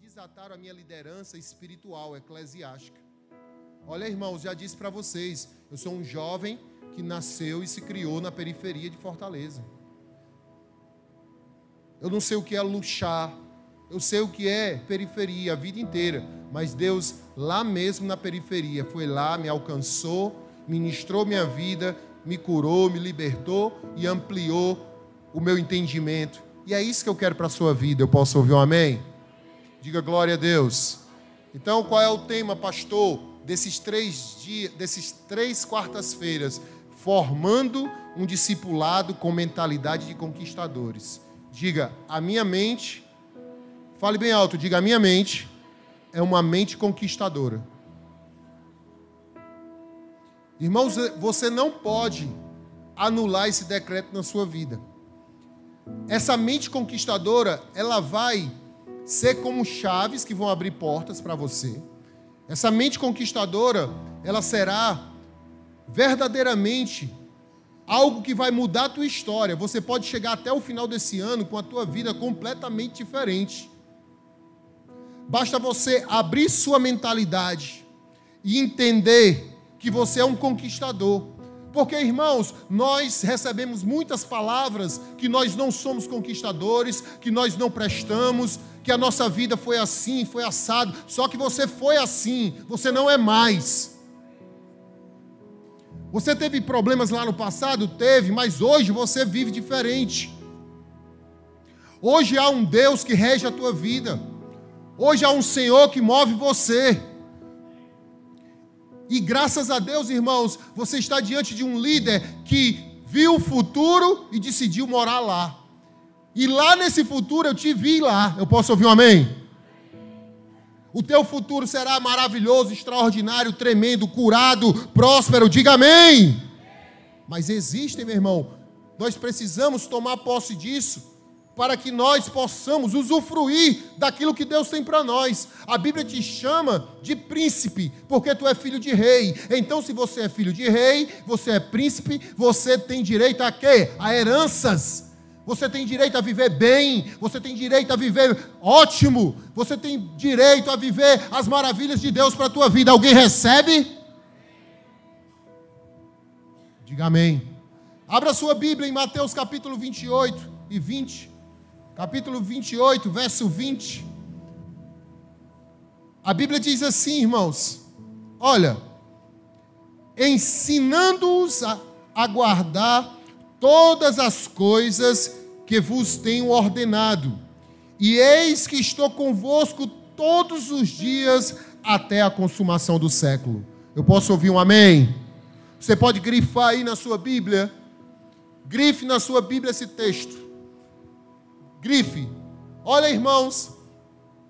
desataram a minha liderança espiritual, eclesiástica. Olha, irmãos, já disse para vocês, eu sou um jovem que nasceu e se criou na periferia de Fortaleza. Eu não sei o que é luxar, eu sei o que é periferia a vida inteira, mas Deus lá mesmo na periferia foi lá, me alcançou, ministrou minha vida, me curou, me libertou e ampliou o meu entendimento. E é isso que eu quero para a sua vida. Eu posso ouvir um amém? Diga glória a Deus. Então, qual é o tema, pastor, desses três dias, desses três quartas-feiras? Formando um discipulado com mentalidade de conquistadores. Diga, a minha mente, fale bem alto, diga, a minha mente é uma mente conquistadora. Irmãos, você não pode anular esse decreto na sua vida. Essa mente conquistadora, ela vai ser como chaves que vão abrir portas para você. Essa mente conquistadora, ela será verdadeiramente algo que vai mudar a tua história. Você pode chegar até o final desse ano com a tua vida completamente diferente. Basta você abrir sua mentalidade e entender que você é um conquistador. Porque, irmãos, nós recebemos muitas palavras que nós não somos conquistadores, que nós não prestamos, que a nossa vida foi assim, foi assado. Só que você foi assim, você não é mais. Você teve problemas lá no passado? Teve, mas hoje você vive diferente. Hoje há um Deus que rege a tua vida. Hoje há um Senhor que move você. E graças a Deus, irmãos, você está diante de um líder que viu o futuro e decidiu morar lá. E lá nesse futuro eu te vi lá. Eu posso ouvir um amém? O teu futuro será maravilhoso, extraordinário, tremendo, curado, próspero. Diga amém. Mas existem, meu irmão, nós precisamos tomar posse disso para que nós possamos usufruir daquilo que Deus tem para nós. A Bíblia te chama de príncipe, porque tu é filho de rei. Então, se você é filho de rei, você é príncipe, você tem direito a quê? A heranças. Você tem direito a viver bem, você tem direito a viver ótimo, você tem direito a viver as maravilhas de Deus para a tua vida. Alguém recebe? Diga amém. Abra sua Bíblia em Mateus capítulo 28 e 20. Capítulo 28, verso 20. A Bíblia diz assim, irmãos: Olha, ensinando-os a, a guardar todas as coisas que vos tenho ordenado. E eis que estou convosco todos os dias até a consumação do século. Eu posso ouvir um amém? Você pode grifar aí na sua Bíblia. Grife na sua Bíblia esse texto. Grife. Olha, irmãos,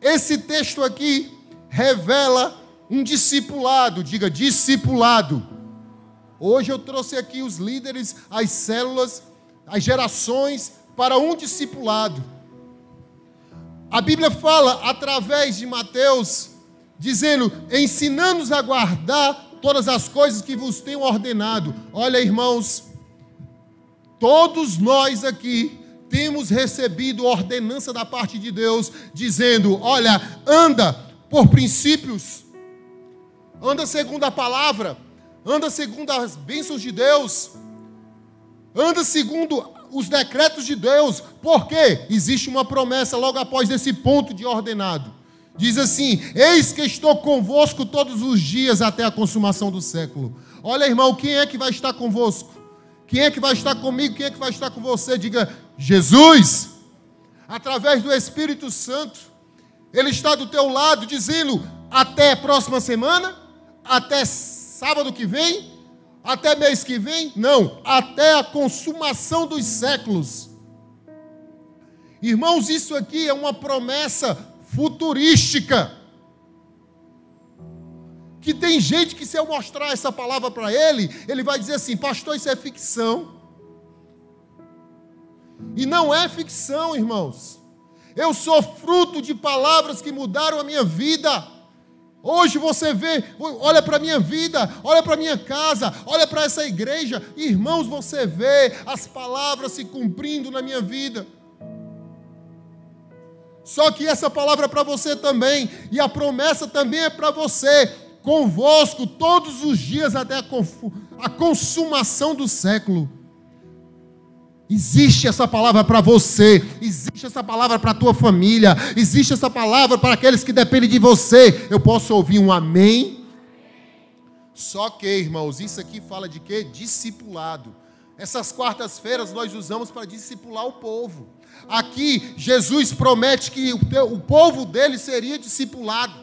esse texto aqui revela um discipulado, diga discipulado Hoje eu trouxe aqui os líderes, as células, as gerações para um discipulado. A Bíblia fala através de Mateus, dizendo: ensinando-nos a guardar todas as coisas que vos tenho ordenado. Olha, irmãos, todos nós aqui temos recebido ordenança da parte de Deus, dizendo: olha, anda por princípios, anda segundo a palavra anda segundo as bênçãos de Deus, anda segundo os decretos de Deus, porque existe uma promessa logo após esse ponto de ordenado. Diz assim: Eis que estou convosco todos os dias até a consumação do século. Olha, irmão, quem é que vai estar convosco? Quem é que vai estar comigo? Quem é que vai estar com você? Diga: Jesus, através do Espírito Santo, Ele está do teu lado, dizendo: até próxima semana, até sábado que vem, até mês que vem, não, até a consumação dos séculos. Irmãos, isso aqui é uma promessa futurística. Que tem gente que, se eu mostrar essa palavra para ele, ele vai dizer assim: Pastor, isso é ficção. E não é ficção, irmãos. Eu sou fruto de palavras que mudaram a minha vida. Hoje você vê, olha para a minha vida, olha para a minha casa, olha para essa igreja, irmãos, você vê as palavras se cumprindo na minha vida. Só que essa palavra é para você também, e a promessa também é para você, convosco todos os dias até a consumação do século. Existe essa palavra para você, existe essa palavra para a tua família, existe essa palavra para aqueles que dependem de você. Eu posso ouvir um amém? Só que, irmãos, isso aqui fala de quê? Discipulado. Essas quartas-feiras nós usamos para discipular o povo. Aqui, Jesus promete que o, teu, o povo dele seria discipulado.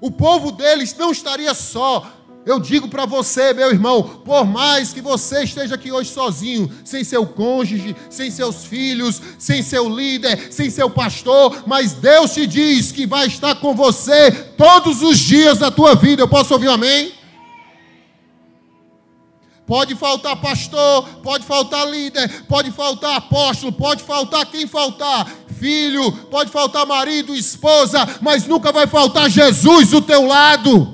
O povo deles não estaria só, eu digo para você, meu irmão, por mais que você esteja aqui hoje sozinho, sem seu cônjuge, sem seus filhos, sem seu líder, sem seu pastor, mas Deus te diz que vai estar com você todos os dias da tua vida. Eu posso ouvir um amém? Pode faltar pastor, pode faltar líder, pode faltar apóstolo, pode faltar quem faltar, filho, pode faltar marido, esposa, mas nunca vai faltar Jesus do teu lado.